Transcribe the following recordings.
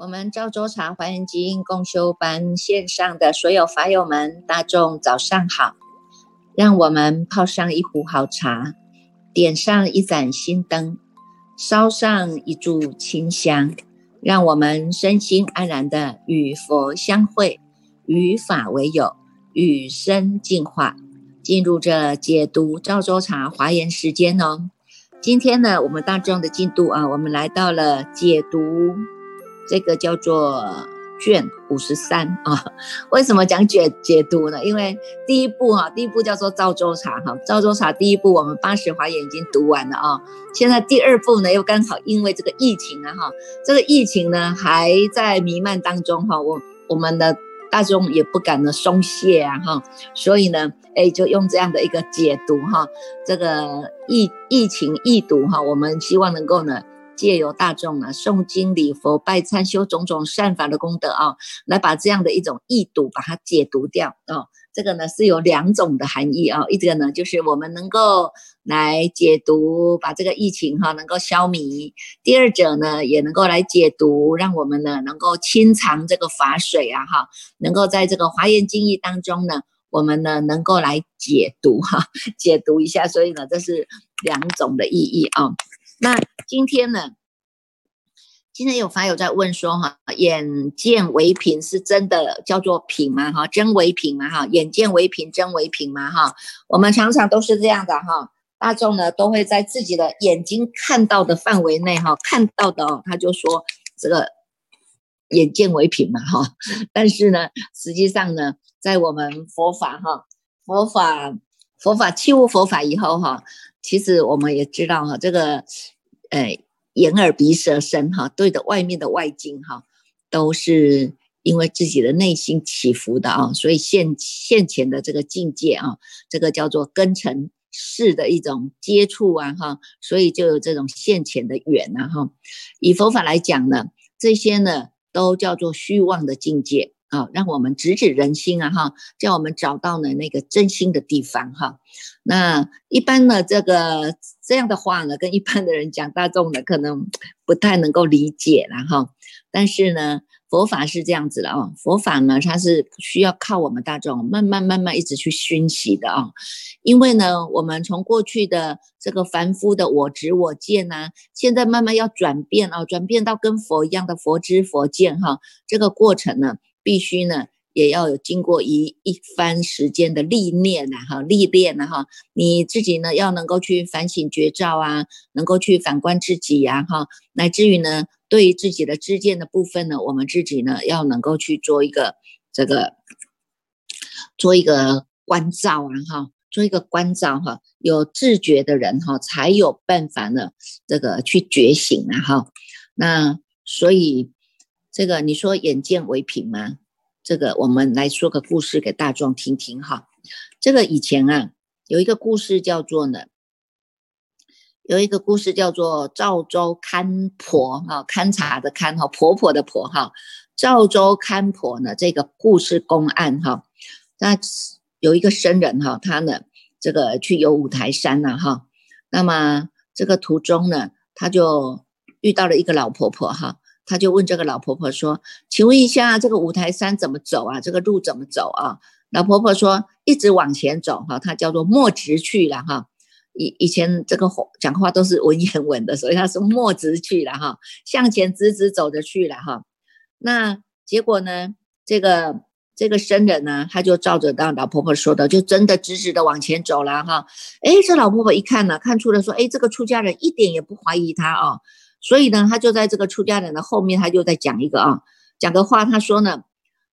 我们赵州茶华严经共修班线上的所有法友们，大众早上好！让我们泡上一壶好茶，点上一盏心灯，烧上一炷清香，让我们身心安然的与佛相会，与法为友，与生进化，进入这解读赵州茶华严时间哦。今天呢，我们大众的进度啊，我们来到了解读。这个叫做卷五十三啊，为什么讲解解读呢？因为第一步哈，第一步叫做赵州茶哈，赵州茶第一步我们八十华严已经读完了啊，现在第二步呢又刚好因为这个疫情啊哈，这个疫情呢还在弥漫当中哈，我我们的大众也不敢呢松懈啊哈，所以呢，哎就用这样的一个解读哈，这个疫疫情易读哈，我们希望能够呢。借由大众啊诵经礼佛拜忏修种种善法的功德啊，来把这样的一种易读把它解读掉啊。这个呢是有两种的含义啊，一个呢就是我们能够来解读，把这个疫情哈能够消弭；第二者呢也能够来解读，让我们呢能够清偿这个法水啊哈，能够在这个华严经义当中呢，我们呢能够来解读哈，解读一下。所以呢这是两种的意义啊。那今天呢？今天有法友在问说，哈，眼见为凭是真的叫做凭吗？哈，真为凭吗？哈，眼见为凭，真为凭吗？哈，我们常常都是这样的哈。大众呢都会在自己的眼睛看到的范围内，哈，看到的，他就说这个眼见为凭嘛，哈。但是呢，实际上呢，在我们佛法哈，佛法佛法弃悟佛法以后哈。其实我们也知道哈，这个，呃，眼耳鼻舌身哈，对着外面的外境哈，都是因为自己的内心起伏的啊，所以现现前的这个境界啊，这个叫做根尘世的一种接触啊哈，所以就有这种现前的缘呐哈。以佛法来讲呢，这些呢都叫做虚妄的境界。啊，让我们直指人心啊，哈，叫我们找到呢那个真心的地方哈。那一般呢，这个这样的话呢，跟一般的人讲，大众的可能不太能够理解了哈。但是呢。佛法是这样子的啊，佛法呢，它是需要靠我们大众慢慢慢慢一直去熏习的啊，因为呢，我们从过去的这个凡夫的我执我见呐，现在慢慢要转变啊，转变到跟佛一样的佛知佛见哈，这个过程呢，必须呢。也要有经过一一番时间的历练呐，哈，历练呐，哈，你自己呢要能够去反省觉照啊，能够去反观自己呀，哈，乃至于呢，对于自己的知见的部分呢，我们自己呢要能够去做一个这个，做一个关照啊，哈，做一个关照哈，有自觉的人哈，才有办法呢，这个去觉醒啊，哈，那所以这个你说眼见为凭吗？这个我们来说个故事给大众听听哈。这个以前啊，有一个故事叫做呢，有一个故事叫做赵州看婆哈，勘察的勘哈，婆婆的婆哈。赵州看婆呢，这个故事公案哈，那有一个僧人哈，他呢这个去游五台山呐哈，那么这个途中呢，他就遇到了一个老婆婆哈。他就问这个老婆婆说：“请问一下，这个五台山怎么走啊？这个路怎么走啊？”老婆婆说：“一直往前走，哈，它叫做莫直去了，哈。以以前这个讲话都是文言文的，所以他是莫直去了，哈，向前直直走着去了，哈。那结果呢？这个这个僧人呢，他就照着当老婆婆说的，就真的直直的往前走了，哈。哎，这老婆婆一看呢，看出了说，哎，这个出家人一点也不怀疑他啊。”所以呢，他就在这个出家人的后面，他就在讲一个啊，讲个话。他说呢，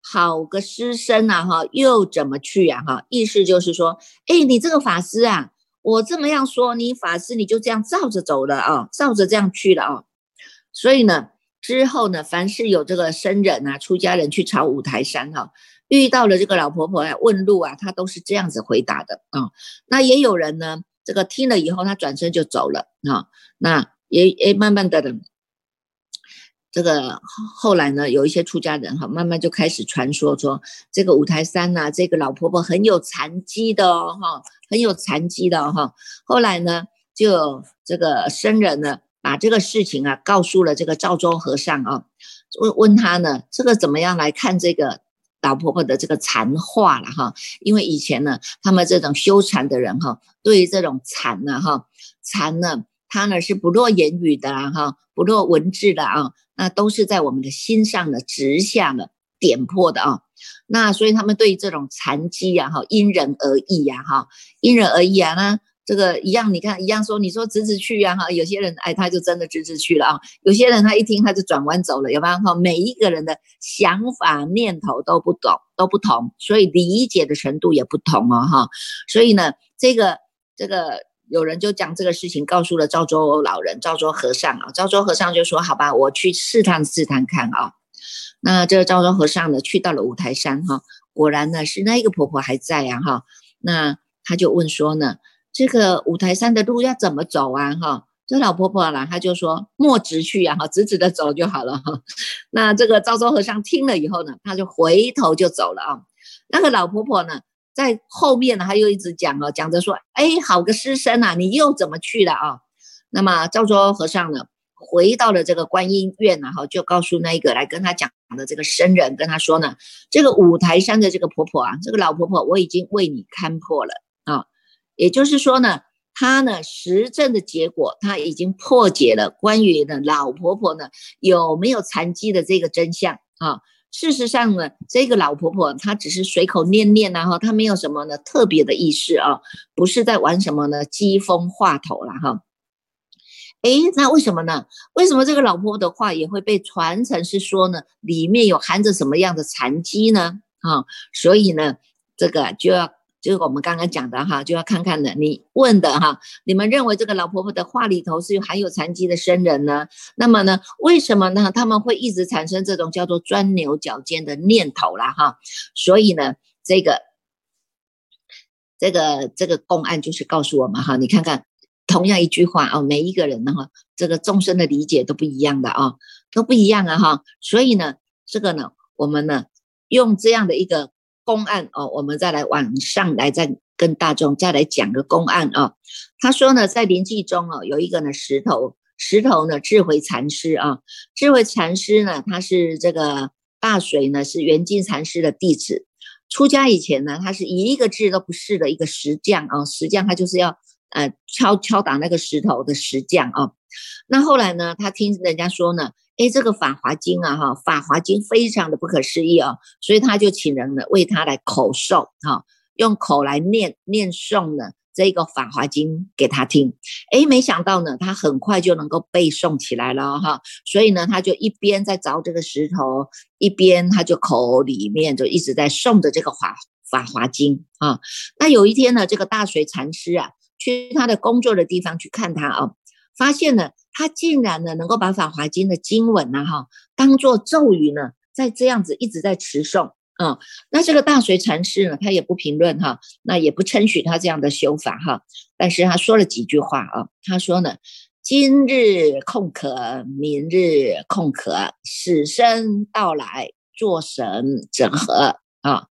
好个师生啊，哈，又怎么去呀？哈，意思就是说，哎，你这个法师啊，我这么样说，你法师你就这样照着走了啊，照着这样去了啊。所以呢，之后呢，凡是有这个僧人啊，出家人去朝五台山哈，遇到了这个老婆婆来问路啊，他都是这样子回答的啊。那也有人呢，这个听了以后，他转身就走了啊。那也也慢慢的，这个后来呢，有一些出家人哈，慢慢就开始传说说，这个五台山呐，这个老婆婆很有残疾的哦，哈，很有残疾的哈。后来呢，就这个僧人呢，把这个事情啊，告诉了这个赵州和尚啊，问问他呢，这个怎么样来看这个老婆婆的这个禅话了哈？因为以前呢，他们这种修禅的人哈，对于这种禅呢哈，禅呢，他呢是不落言语的哈，不落文字的啊。那都是在我们的心上的直下的点破的啊，那所以他们对这种残疾呀，哈，因人而异呀，哈，因人而异啊。那这个一样，你看一样说，你说直直去呀，哈，有些人哎，他就真的直直去了啊，有些人他一听他就转弯走了，有没有？哈，每一个人的想法念头都不懂，都不同，所以理解的程度也不同哦，哈。所以呢，这个这个。有人就将这个事情告诉了赵州老人、赵州和尚啊。赵州和尚就说：“好吧，我去试探试探看啊。”那这个赵州和尚呢，去到了五台山哈，果然呢是那一个婆婆还在呀哈。那他就问说呢：“这个五台山的路要怎么走啊？”哈，这老婆婆呢，她就说：“莫直去呀，哈，直直的走就好了哈。”那这个赵州和尚听了以后呢，他就回头就走了啊。那个老婆婆呢？在后面呢，他又一直讲哦，讲着说，哎，好个师生啊，你又怎么去了啊？那么赵州和尚呢，回到了这个观音院呢，哈，就告诉那个来跟他讲的这个僧人，跟他说呢，这个五台山的这个婆婆啊，这个老婆婆，我已经为你看破了啊，也就是说呢，他呢实证的结果，他已经破解了关于呢老婆婆呢有没有残疾的这个真相啊。事实上呢，这个老婆婆她只是随口念念呐哈，她没有什么呢特别的意思啊，不是在玩什么呢机锋话头了哈。哎，那为什么呢？为什么这个老婆婆的话也会被传承是说呢，里面有含着什么样的禅机呢？啊，所以呢，这个就要。就是我们刚刚讲的哈，就要看看的。你问的哈，你们认为这个老婆婆的话里头是有含有残疾的生人呢？那么呢，为什么呢？他们会一直产生这种叫做钻牛角尖的念头啦哈？所以呢，这个这个这个公案就是告诉我们哈，你看看同样一句话啊，每一个人呢哈，这个众生的理解都不一样的啊，都不一样啊哈。所以呢，这个呢，我们呢用这样的一个。公案哦，我们再来往上来，再跟大众再来讲个公案哦。他说呢，在临济中哦，有一个呢石头，石头呢智慧禅师啊，智慧禅师呢，他是这个大水呢是圆净禅师的弟子。出家以前呢，他是一个字都不是的一个石匠啊，石匠他就是要呃敲敲打那个石头的石匠啊。那后来呢，他听人家说呢。哎，这个《法华经》啊，哈，《法华经》非常的不可思议哦，所以他就请人呢为他来口诵，哈，用口来念念诵呢这个《法华经》给他听。哎，没想到呢，他很快就能够背诵起来了，哈，所以呢，他就一边在凿这个石头，一边他就口里面就一直在诵着这个《法法华经》啊。那有一天呢，这个大水禅师啊，去他的工作的地方去看他啊，发现呢。他竟然呢，能够把《法华经》的经文呢，哈，当做咒语呢，在这样子一直在持诵啊。那这个大水禅师呢，他也不评论哈，那也不称许他这样的修法哈。但是他说了几句话啊，他说呢：“今日空可，明日空可，死生到来，作神整合啊。”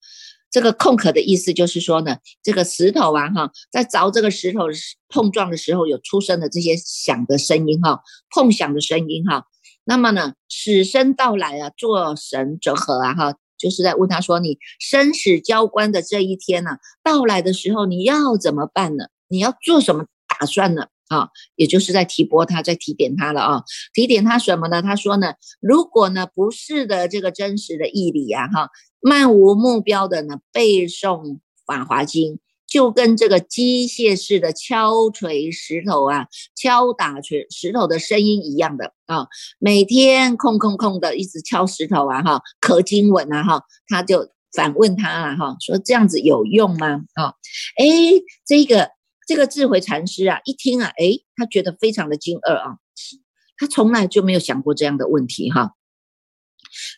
这个空壳的意思就是说呢，这个石头啊，哈，在凿这个石头碰撞的时候，有出生的这些响的声音，哈，碰响的声音，哈。那么呢，死生到来啊，做神折合啊，哈，就是在问他说，你生死交关的这一天呢，到来的时候，你要怎么办呢？你要做什么打算呢？啊，也就是在提拨他，在提点他了啊，提点他什么呢？他说呢，如果呢不是的这个真实的义理啊，哈。漫无目标的呢背诵《法华经》，就跟这个机械式的敲锤石头啊、敲打锤石头的声音一样的啊。每天空空空的一直敲石头啊，哈，刻经文啊，哈，他就反问他了，哈，说这样子有用吗？啊，哎，这个这个智慧禅师啊，一听啊，哎，他觉得非常的惊愕啊，他从来就没有想过这样的问题，哈。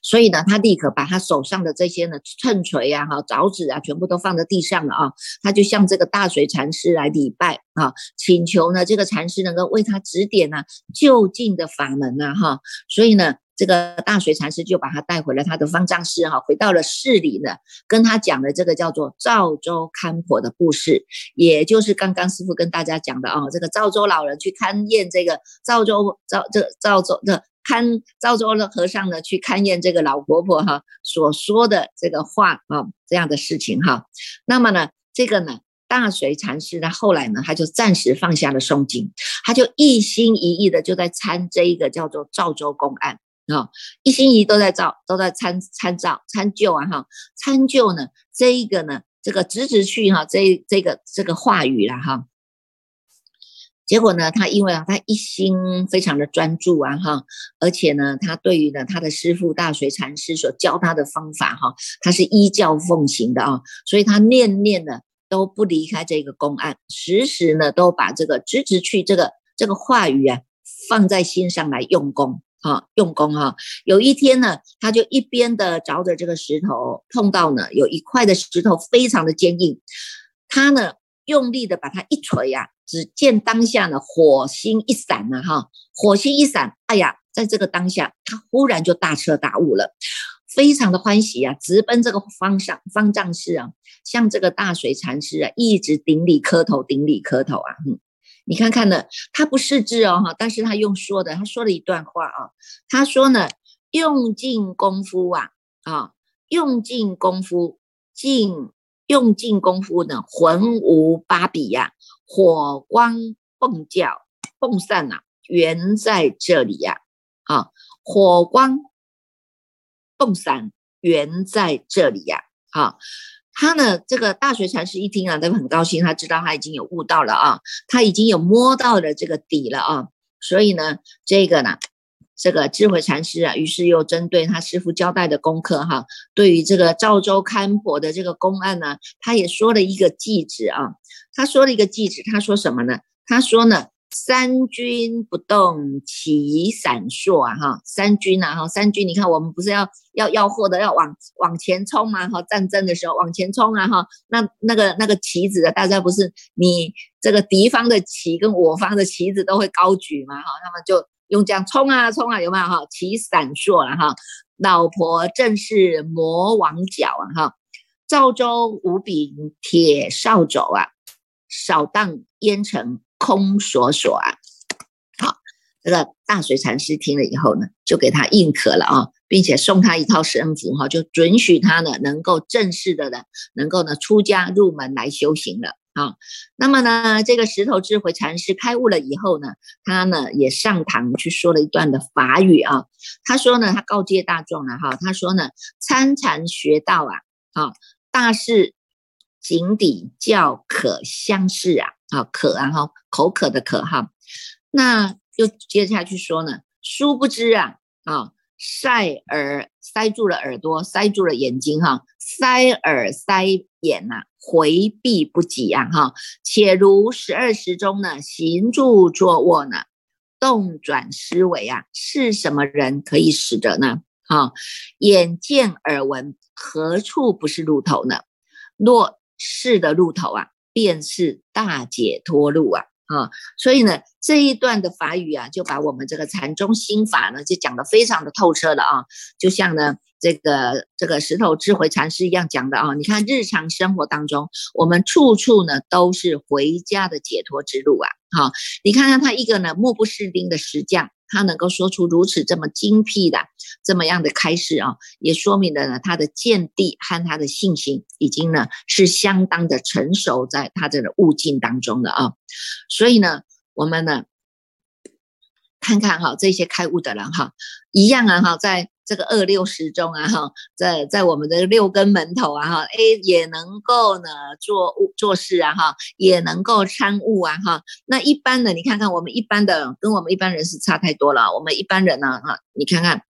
所以呢，他立刻把他手上的这些呢秤锤啊、哈凿子啊，全部都放在地上了啊。他就向这个大水禅师来礼拜啊，请求呢这个禅师能够为他指点呢就近的法门呐哈。所以呢，这个大水禅师就把他带回了他的方丈室哈，回到了寺里呢，跟他讲的这个叫做赵州看婆的故事，也就是刚刚师傅跟大家讲的啊，这个赵州老人去勘验这个赵州赵这赵州的看赵州的和尚呢去勘验这个老婆婆哈所说的这个话啊这样的事情哈，那么呢这个呢。大水禅师呢，后来呢，他就暂时放下了诵经，他就一心一意的就在参这一个叫做赵州公案啊，一心一意都在造，都在参参照参究啊哈，参究呢这一个呢，这个直直去哈，这这个这个话语了哈，结果呢，他因为啊，他一心非常的专注啊哈，而且呢，他对于呢他的师父大水禅师所教他的方法哈，他是依教奉行的啊，所以他念念呢。都不离开这个公案，时时呢都把这个直直去这个这个话语啊放在心上来用功啊，用功哈。有一天呢，他就一边的凿着这个石头，碰到呢有一块的石头非常的坚硬，他呢用力的把它一锤呀，只见当下呢火星一闪呢哈，火星一闪，哎呀，在这个当下，他忽然就大彻大悟了。非常的欢喜啊，直奔这个方向方丈室啊，向这个大水禅师啊，一直顶礼磕头，顶礼磕头啊。嗯，你看看呢，他不识字哦哈，但是他用说的，他说了一段话啊，他说呢，用尽功夫啊啊，用尽功夫，尽用尽功夫呢，魂无八比呀，火光迸叫迸散呐，缘在这里呀，啊，火光。迸散缘在这里呀，好，他呢，这个大学禅师一听啊，都很高兴，他知道他已经有悟到了啊，他已经有摸到了这个底了啊，所以呢，这个呢，这个智慧禅师啊，于是又针对他师傅交代的功课哈，对于这个赵州勘婆的这个公案呢，他也说了一个记旨啊，他说了一个记旨，他说什么呢？他说呢。三军不动，其闪烁啊！哈，三军呐，哈，三军，你看我们不是要要要货的，要往往前冲嘛！哈，战争的时候往前冲啊！哈，那那个那个旗子啊，大家不是你这个敌方的旗跟我方的旗子都会高举嘛！哈，那么就用这样冲啊冲啊，有没有哈？旗闪烁了哈！老婆正是魔王角啊！哈，赵州五柄铁扫帚啊，扫荡烟尘。空所所啊，好，这个大水禅师听了以后呢，就给他认可了啊，并且送他一套身符哈，就准许他呢能够正式的呢，能够呢出家入门来修行了啊。那么呢，这个石头智慧禅师开悟了以后呢，他呢也上堂去说了一段的法语啊。他说呢，他告诫大众了哈，他说呢，参禅学道啊，啊，大事井底较可相似啊。啊，渴啊哈，口渴的渴哈，那又接下去说呢，殊不知啊啊，塞耳塞住了耳朵，塞住了眼睛哈，塞耳塞眼呐，回避不及啊哈，且如十二时中呢，行住坐卧呢，动转思维啊，是什么人可以使得呢？啊，眼见耳闻，何处不是路头呢？若是的路头啊。便是大解脱路啊！啊，所以呢，这一段的法语啊，就把我们这个禅宗心法呢，就讲得非常的透彻了啊。就像呢，这个这个石头智慧禅师一样讲的啊。你看日常生活当中，我们处处呢都是回家的解脱之路啊。好，你看看他一个呢目不识丁的石匠。他能够说出如此这么精辟的这么样的开示啊，也说明了呢他的见地和他的信心已经呢是相当的成熟在他这个悟境当中的啊，所以呢我们呢看看哈这些开悟的人哈一样啊哈在。这个二六十中啊哈，在在我们的六根门头啊哈，哎也能够呢做做事啊哈，也能够参悟啊哈。那一般的你看看我们一般的跟我们一般人是差太多了。我们一般人呢哈，你看看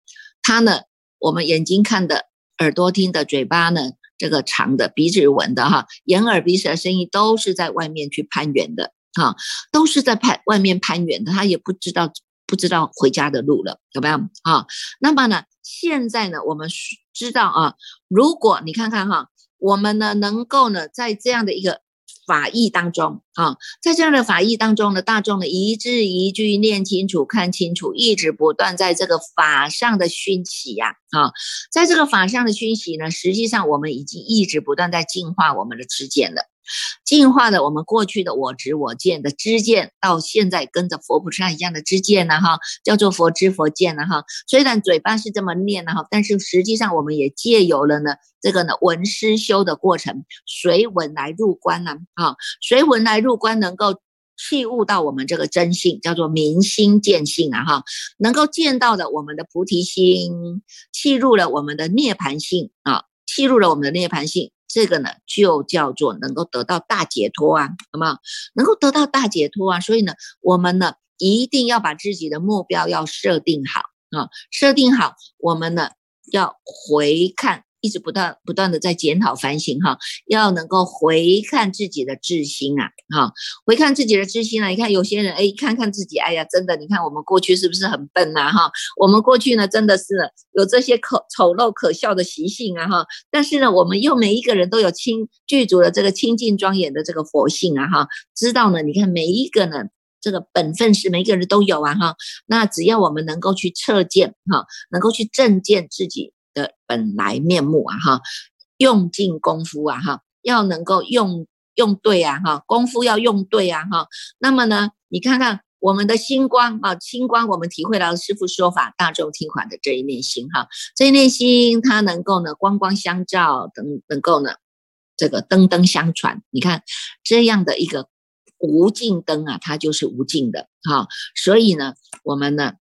他呢，我们眼睛看的，耳朵听的，嘴巴呢这个尝的，鼻子闻的哈，眼耳鼻舌身意都是在外面去攀援的哈，都是在攀外面攀援的，他也不知道。不知道回家的路了，有没有啊？那么呢，现在呢，我们知道啊，如果你看看哈，我们呢能够呢，在这样的一个法义当中啊，在这样的法义当中呢，大众的一字一句念清楚、看清楚，一直不断在这个法上的熏习呀啊，在这个法上的熏习呢，实际上我们已经一直不断在净化我们的知见了。净化了我们过去的我执我见的知见，到现在跟着佛菩萨一样的知见呢，哈，叫做佛知佛见了哈。虽然嘴巴是这么念了哈，但是实际上我们也借由了呢这个呢闻思修的过程，随闻来入观呢，啊，随闻来入观，能够契悟到我们这个真性，叫做明心见性啊，哈，能够见到的我们的菩提心，契入了我们的涅盘性啊，契入了我们的涅盘性。这个呢，就叫做能够得到大解脱啊，好吗？能够得到大解脱啊，所以呢，我们呢一定要把自己的目标要设定好啊，设定好，我们呢要回看。一直不断不断的在检讨反省哈，要能够回看自己的自心啊，哈，回看自己的自心啊。你看有些人哎，看看自己，哎呀，真的，你看我们过去是不是很笨呐哈？我们过去呢，真的是有这些可丑陋可笑的习性啊哈。但是呢，我们又每一个人都有清具足的这个清净庄严的这个佛性啊哈，知道呢，你看每一个呢，这个本分是每个人都有啊哈。那只要我们能够去测见哈，能够去正见自己。的本来面目啊哈，用尽功夫啊哈，要能够用用对啊哈，功夫要用对啊哈。那么呢，你看看我们的星光啊，星光我们体会到师父说法，大众听法的这一念心哈，这一念心它能够呢光光相照，等能够呢这个灯灯相传。你看这样的一个无尽灯啊，它就是无尽的哈。所以呢，我们呢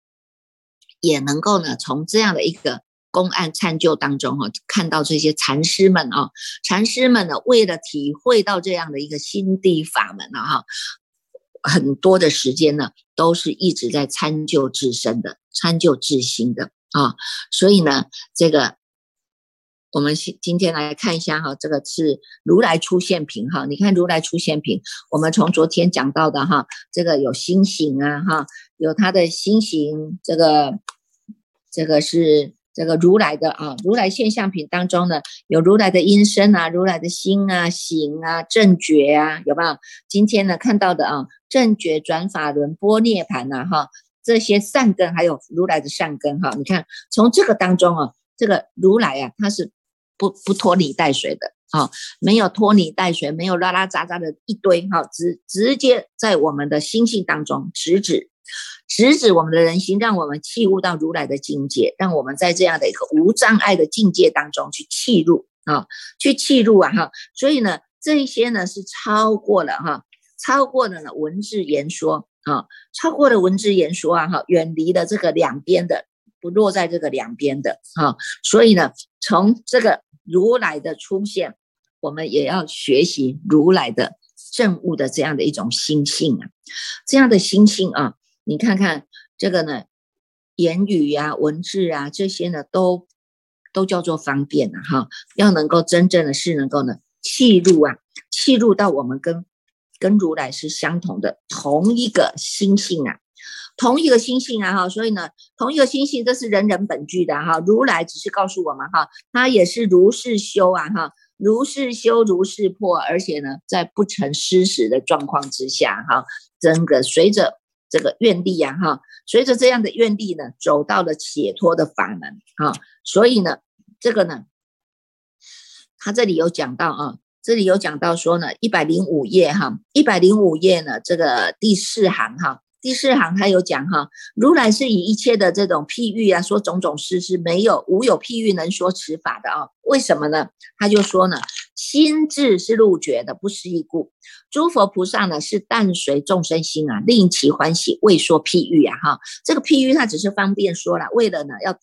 也能够呢从这样的一个。公案参究当中哈，看到这些禅师们啊，禅师们呢，为了体会到这样的一个心地法门啊哈，很多的时间呢，都是一直在参究自身的，参究自心的啊。所以呢，这个我们今今天来看一下哈，这个是如来出现品哈。你看如来出现品，我们从昨天讲到的哈，这个有心形啊哈，有他的心形，这个这个是。这个如来的啊，如来现象品当中呢，有如来的音声啊，如来的心啊、行啊、正觉啊，有没有？今天呢看到的啊，正觉转法轮、波涅盘呐，哈，这些善根，还有如来的善根哈，你看从这个当中啊，这个如来啊，他是不不拖泥带水的啊，没有拖泥带水，没有拉拉杂杂的一堆哈，直直接在我们的心性当中直指。直指我们的人心，让我们契悟到如来的境界，让我们在这样的一个无障碍的境界当中去契入啊，去契入啊哈。所以呢，这一些呢是超过了哈，超过了呢文字言说啊，超过了文字言说啊哈，远离了这个两边的，不落在这个两边的哈。所以呢，从这个如来的出现，我们也要学习如来的正悟的这样的一种心性啊，这样的心性啊。你看看这个呢，言语呀、文字啊这些呢，都都叫做方便了哈。要能够真正的是能够呢，契入啊，契入到我们跟跟如来是相同的同一个心性啊，同一个心性啊哈。所以呢，同一个心性，这是人人本具的哈。如来只是告诉我们哈，他也是如是修啊哈，如是修如是破，而且呢，在不成失实的状况之下哈，真个随着。这个愿力呀，哈，随着这样的愿力呢，走到了解脱的法门啊，所以呢，这个呢，他这里有讲到啊，这里有讲到说呢，一百零五页哈，一百零五页呢，这个第四行哈。第四行他有讲哈，如来是以一切的这种譬喻啊，说种种事是没有无有譬喻能说此法的啊？为什么呢？他就说呢，心智是入觉的，不思议故。诸佛菩萨呢是但随众生心啊，令其欢喜，未说譬喻啊哈。这个譬喻他只是方便说了，为了呢要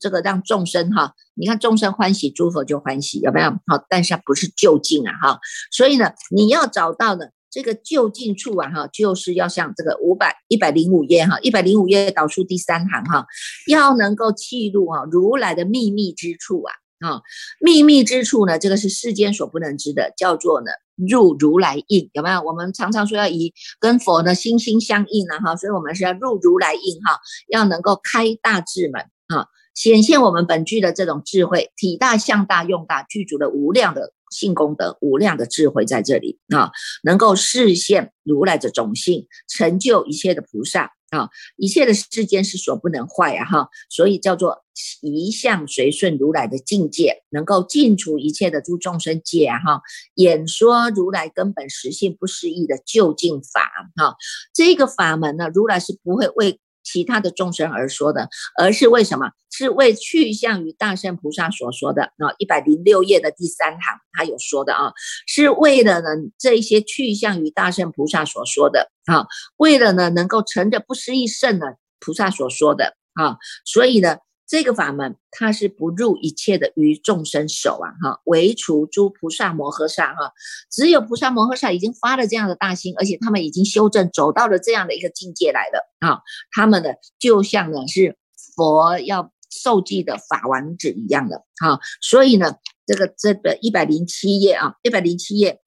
这个让众生哈，你看众生欢喜，诸佛就欢喜，有没有？好，但是它不是就近啊哈。所以呢，你要找到的。这个就近处啊，哈，就是要像这个五百一百零五页哈，一百零五页导出第三行哈，要能够记录哈如来的秘密之处啊，啊，秘密之处呢，这个是世间所不能知的，叫做呢入如来印，有没有？我们常常说要以跟佛呢心心相印啊，哈，所以我们是要入如来印哈，要能够开大智门啊，显现我们本具的这种智慧，体大、相大、用大，具足了无量的性功德、无量的智慧在这里啊，能够示现如来的种性，成就一切的菩萨啊，一切的世间是所不能坏啊哈，所以叫做一向随顺如来的境界，能够尽除一切的诸众生界啊哈，演说如来根本实性不思议的究竟法哈，这个法门呢，如来是不会为。其他的众生而说的，而是为什么？是为去向于大圣菩萨所说的啊，一百零六页的第三行，他有说的啊，是为了呢这一些去向于大圣菩萨所说的啊，为了呢能够乘着不思议圣的菩萨所说的啊，所以呢。这个法门，它是不入一切的于众生手啊，哈，唯除诸菩萨摩诃萨哈，只有菩萨摩诃萨已经发了这样的大心，而且他们已经修正走到了这样的一个境界来了啊，他们的就像呢是佛要受记的法王子一样的啊，所以呢，这个这个一百零七页啊，一百零七页。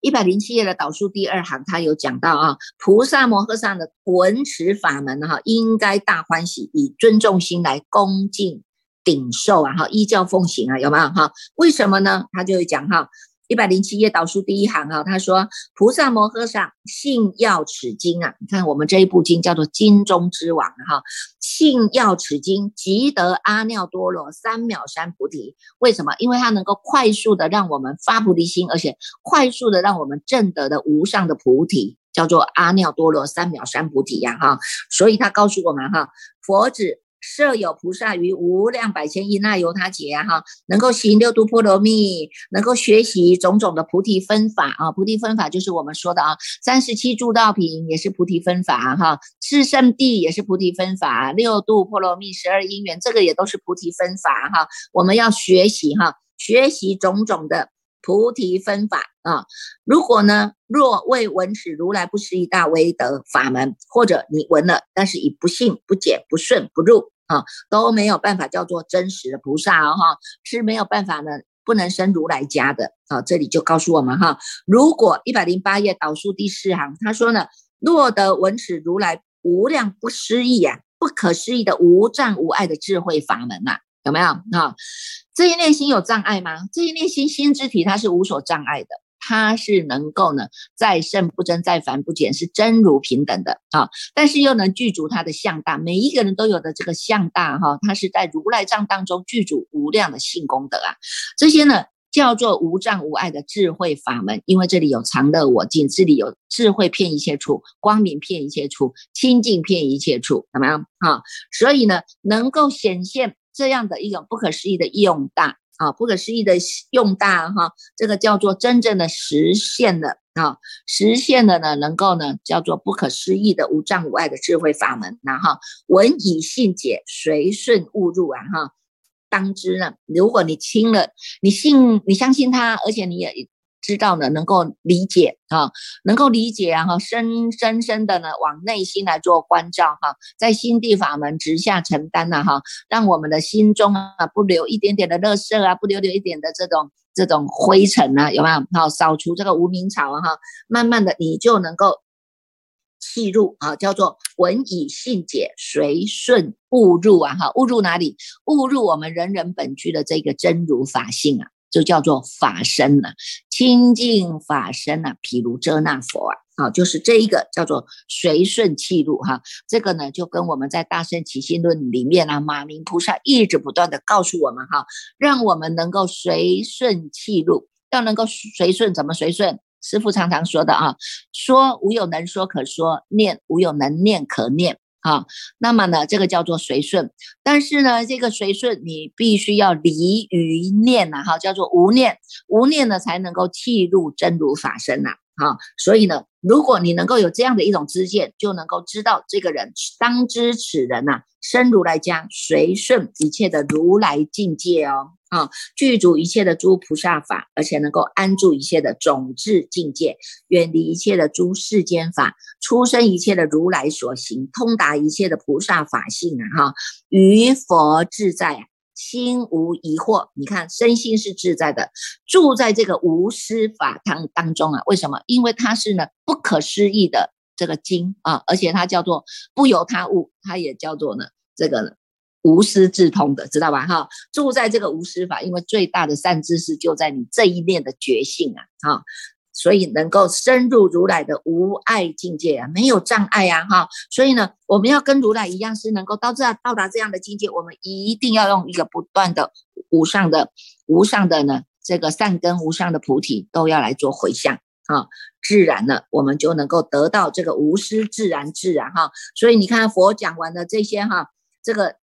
一百零七页的导数第二行，他有讲到啊，菩萨摩诃萨的闻持法门哈，应该大欢喜，以尊重心来恭敬顶受啊，哈，依教奉行啊，有没有哈？为什么呢？他就会讲哈。一百零七页导数第一行啊，他说：“菩萨摩诃萨信要此经啊，你看我们这一部经叫做经中之王哈，信要此经，即得阿耨多罗三藐三菩提。为什么？因为它能够快速的让我们发菩提心，而且快速的让我们证得的无上的菩提，叫做阿耨多罗三藐三菩提呀哈。所以他告诉我们哈，佛子。”设有菩萨于无量百千亿那由他劫啊哈，能够行六度波罗蜜，能够学习种种的菩提分法啊，菩提分法就是我们说的啊，三十七诸道品也是菩提分法哈，四圣谛也是菩提分法，六度波罗蜜，十二因缘这个也都是菩提分法哈，我们要学习哈，学习种种的菩提分法啊，如果呢，若未闻此如来不思议大威德法门，或者你闻了，但是以不信、不解、不顺、不入。啊，都没有办法叫做真实的菩萨，哈，是没有办法呢，不能生如来家的啊。这里就告诉我们哈，如果一百零八页导数第四行，他说呢，若得闻此如来无量不思议啊，不可思议的无障无碍的智慧法门呐，有没有啊？这一念心有障碍吗？这一念心心之体它是无所障碍的。它是能够呢，再胜不增，再凡不减，是真如平等的啊。但是又能具足它的相大，每一个人都有的这个相大哈，它是在如来藏当中具足无量的性功德啊。这些呢叫做无障无碍的智慧法门，因为这里有常乐我净，这里有智慧骗一切处，光明骗一切处，清净骗一切处，怎么样啊？所以呢，能够显现这样的一种不可思议的用大。啊，不可思议的用大哈，这个叫做真正的实现了啊，实现了呢，能够呢叫做不可思议的无障无碍的智慧法门，然后闻以信解，随顺悟入啊哈，当知呢，如果你听了，你信，你相信他，而且你也。知道呢，能够理解啊，能够理解啊，哈，深深深的呢，往内心来做关照哈，在心地法门直下承担呐哈，让我们的心中啊不留一点点的乐色啊，不留留一点的这种这种灰尘啊，有没有？好，扫除这个无名草啊哈，慢慢的你就能够契入啊，叫做闻以信解，随顺悟入啊哈，悟入哪里？悟入我们人人本具的这个真如法性啊。就叫做法身了，清净法身啊，譬如遮那佛啊，啊，就是这一个叫做随顺气入哈，这个呢就跟我们在《大圣起心论》里面啊，马明菩萨一直不断的告诉我们哈，让我们能够随顺气入，要能够随顺，怎么随顺？师父常常说的啊，说无有能说可说，念无有能念可念。好，那么呢，这个叫做随顺，但是呢，这个随顺你必须要离于念呐，哈，叫做无念，无念呢才能够契入真如法身呐，哈，所以呢，如果你能够有这样的一种知见，就能够知道这个人当知此人呐，生如来家，随顺一切的如来境界哦。啊，具足一切的诸菩萨法，而且能够安住一切的种智境界，远离一切的诸世间法，出生一切的如来所行，通达一切的菩萨法性啊！哈，于佛自在，心无疑惑。你看，身心是自在的，住在这个无私法当当中啊。为什么？因为它是呢不可思议的这个经啊，而且它叫做不由他物，它也叫做呢这个呢无师自通的，知道吧？哈，住在这个无师法，因为最大的善知识就在你这一念的觉性啊，哈，所以能够深入如来的无爱境界啊，没有障碍啊，哈，所以呢，我们要跟如来一样，是能够到这到达这样的境界，我们一定要用一个不断的无上的无上的呢，这个善根无上的菩提都要来做回向啊，自然呢，我们就能够得到这个无师自然自然哈，所以你看佛讲完的这些哈，这个。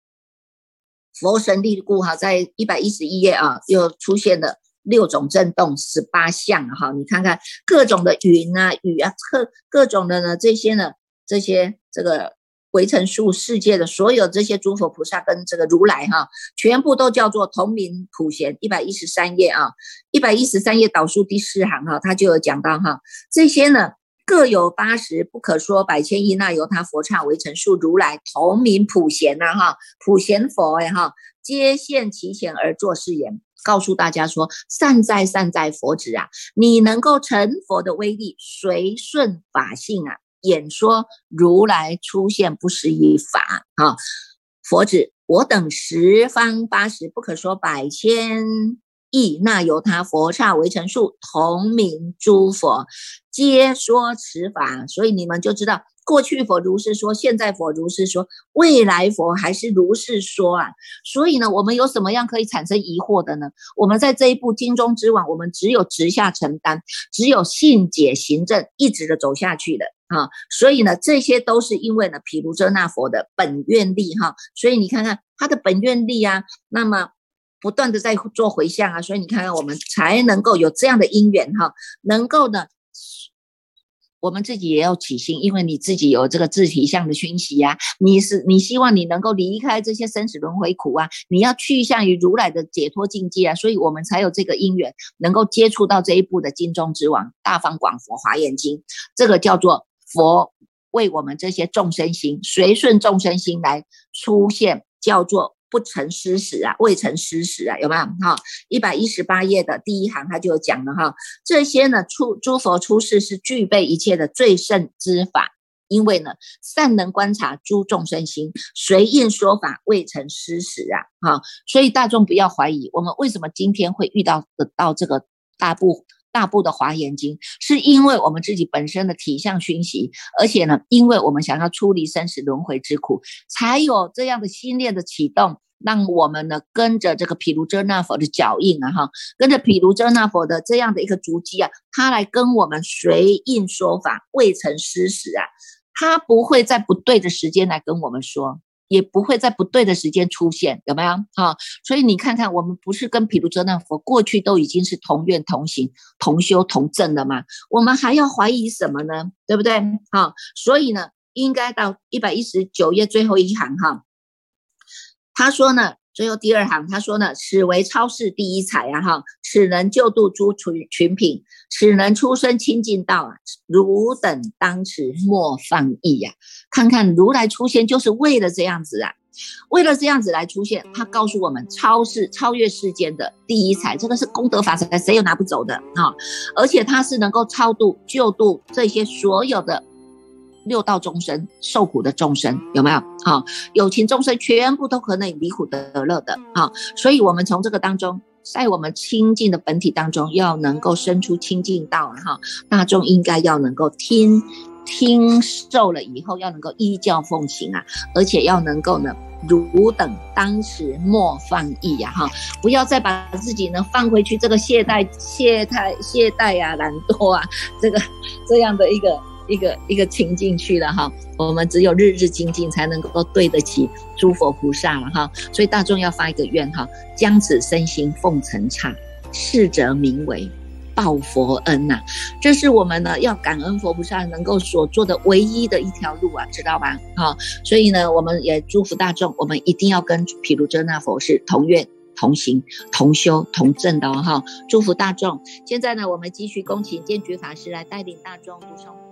佛神力故哈，在一百一十一页啊，又出现了六种震动，十八相哈。你看看各种的云啊、雨啊，各各种的呢，这些呢，这些这个围城数世界的所有这些诸佛菩萨跟这个如来哈，全部都叫做同名普贤。一百一十三页啊，一百一十三页导数第四行哈，他就有讲到哈，这些呢。各有八十不可说百千亿那由他佛刹为成数如来同名普贤呐哈普贤佛哎哈皆现其前而作是言，告诉大家说善哉善哉佛子啊，你能够成佛的威力，随顺法性啊，演说如来出现不思议法啊，佛子我等十方八十不可说百千。意那由他佛刹为成数，同名诸佛皆说此法，所以你们就知道，过去佛如是说，现在佛如是说，未来佛还是如是说啊。所以呢，我们有什么样可以产生疑惑的呢？我们在这一部经中之往，我们只有直下承担，只有信解行证，一直的走下去的啊。所以呢，这些都是因为呢，毗卢遮那佛的本愿力哈。所以你看看他的本愿力啊，那么。不断的在做回向啊，所以你看看我们才能够有这样的因缘哈，能够呢，我们自己也要起心，因为你自己有这个自体相的熏习呀，你是你希望你能够离开这些生死轮回苦啊，你要去向于如来的解脱境界啊，所以我们才有这个因缘，能够接触到这一部的经中之王《大方广佛华严经》，这个叫做佛为我们这些众生心随顺众生心来出现，叫做。不成失时啊，未成失时啊，有没有哈？一百一十八页的第一行，他就有讲了哈，这些呢出诸佛出世是具备一切的最胜之法，因为呢善能观察诸众生心，随应说法，未成失时啊，哈，所以大众不要怀疑，我们为什么今天会遇到得到这个大部大部的华严经，是因为我们自己本身的体相熏习，而且呢，因为我们想要出离生死轮回之苦，才有这样的心念的启动。让我们呢跟着这个毗卢遮那佛的脚印啊，哈，跟着毗卢遮那佛的这样的一个足迹啊，他来跟我们随应说法，未曾失时啊，他不会在不对的时间来跟我们说，也不会在不对的时间出现，有没有？哈，所以你看看，我们不是跟毗卢遮那佛过去都已经是同愿同行、同修同证了吗？我们还要怀疑什么呢？对不对？哈，所以呢，应该到一百一十九页最后一行哈。他说呢，最后第二行，他说呢，此为超世第一彩呀，哈，此能救度诸群群品，此能出生清净道啊，汝等当持莫放逸呀！看看如来出现就是为了这样子啊，为了这样子来出现，他告诉我们，超世超越世间的第一彩，这个是功德法财，谁也拿不走的啊！而且他是能够超度救度这些所有的。六道众生受苦的众生有没有？好，有情众生全部都可能离苦得乐的。好，所以我们从这个当中，在我们清净的本体当中，要能够生出清净道哈。大众应该要能够听听受了以后，要能够依教奉行啊，而且要能够呢，汝等当时莫放逸呀哈，不要再把自己呢放回去这个懈怠、懈怠、懈怠呀、懒惰啊，这个这样的一个。一个一个情境去了哈，我们只有日日精进，才能够对得起诸佛菩萨了哈。所以大众要发一个愿哈，将此身心奉承刹，是者名为报佛恩呐。这是我们呢要感恩佛菩萨能够所做的唯一的一条路啊，知道吧？哈，所以呢，我们也祝福大众，我们一定要跟毗卢遮那佛是同愿。同行、同修、同证的哈，祝福大众。现在呢，我们继续恭请建觉法师来带领大众读诵。